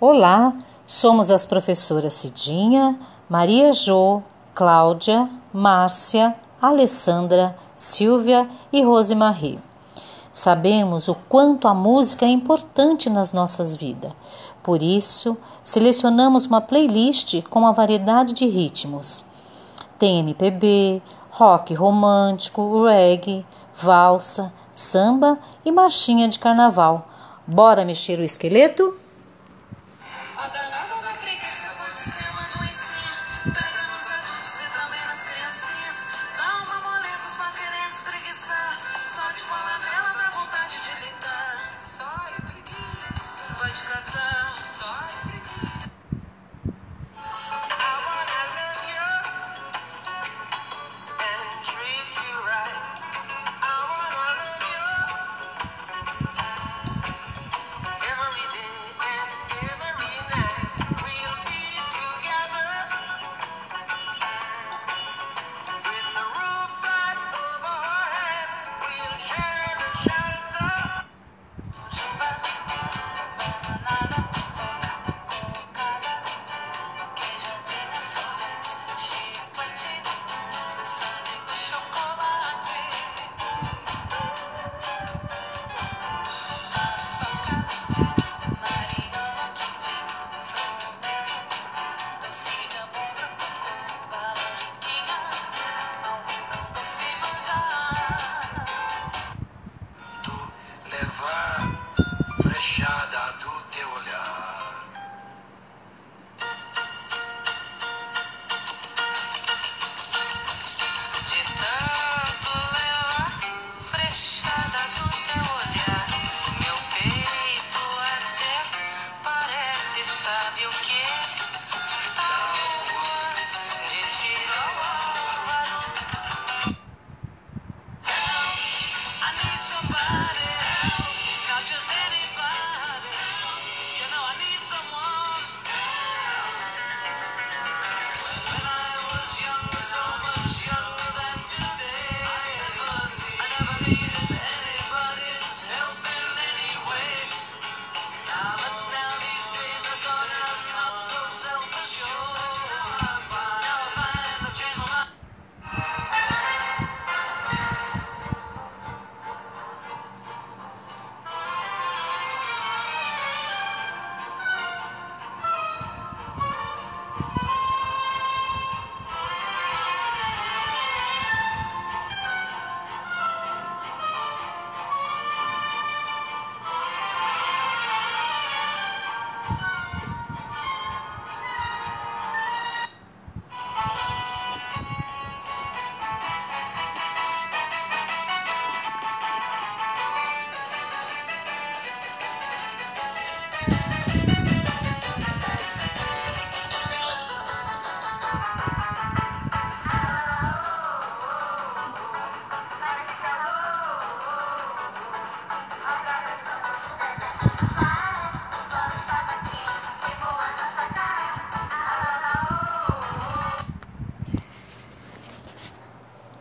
Olá, somos as professoras Cidinha, Maria Jo, Cláudia, Márcia, Alessandra, Silvia e Rosemarie. Sabemos o quanto a música é importante nas nossas vidas. Por isso, selecionamos uma playlist com uma variedade de ritmos. Tem MPB, rock romântico, reggae, valsa, samba e marchinha de carnaval. Bora mexer o esqueleto?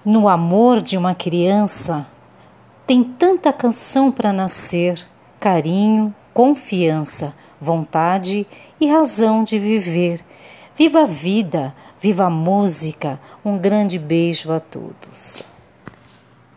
No amor de uma criança tem tanta canção para nascer, carinho, confiança, vontade e razão de viver. Viva a vida, viva a música. Um grande beijo a todos.